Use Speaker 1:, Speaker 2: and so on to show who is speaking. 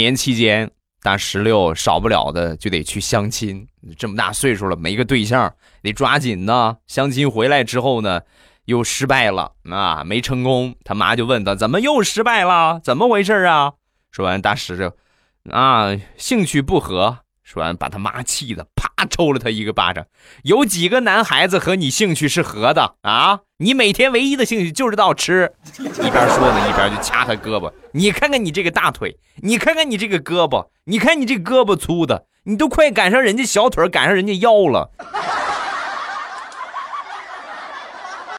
Speaker 1: 年期间，大石榴少不了的就得去相亲。这么大岁数了，没个对象，得抓紧呢。相亲回来之后呢，又失败了啊，没成功。他妈就问他怎么又失败了？怎么回事啊？说完，大石榴啊，兴趣不合。说完，把他妈气的抽了他一个巴掌。有几个男孩子和你兴趣是合的啊？你每天唯一的兴趣就是到吃。一边说呢，一边就掐他胳膊。你看看你这个大腿，你看看你这个胳膊，你看你这胳膊粗的，你都快赶上人家小腿，赶上人家腰了。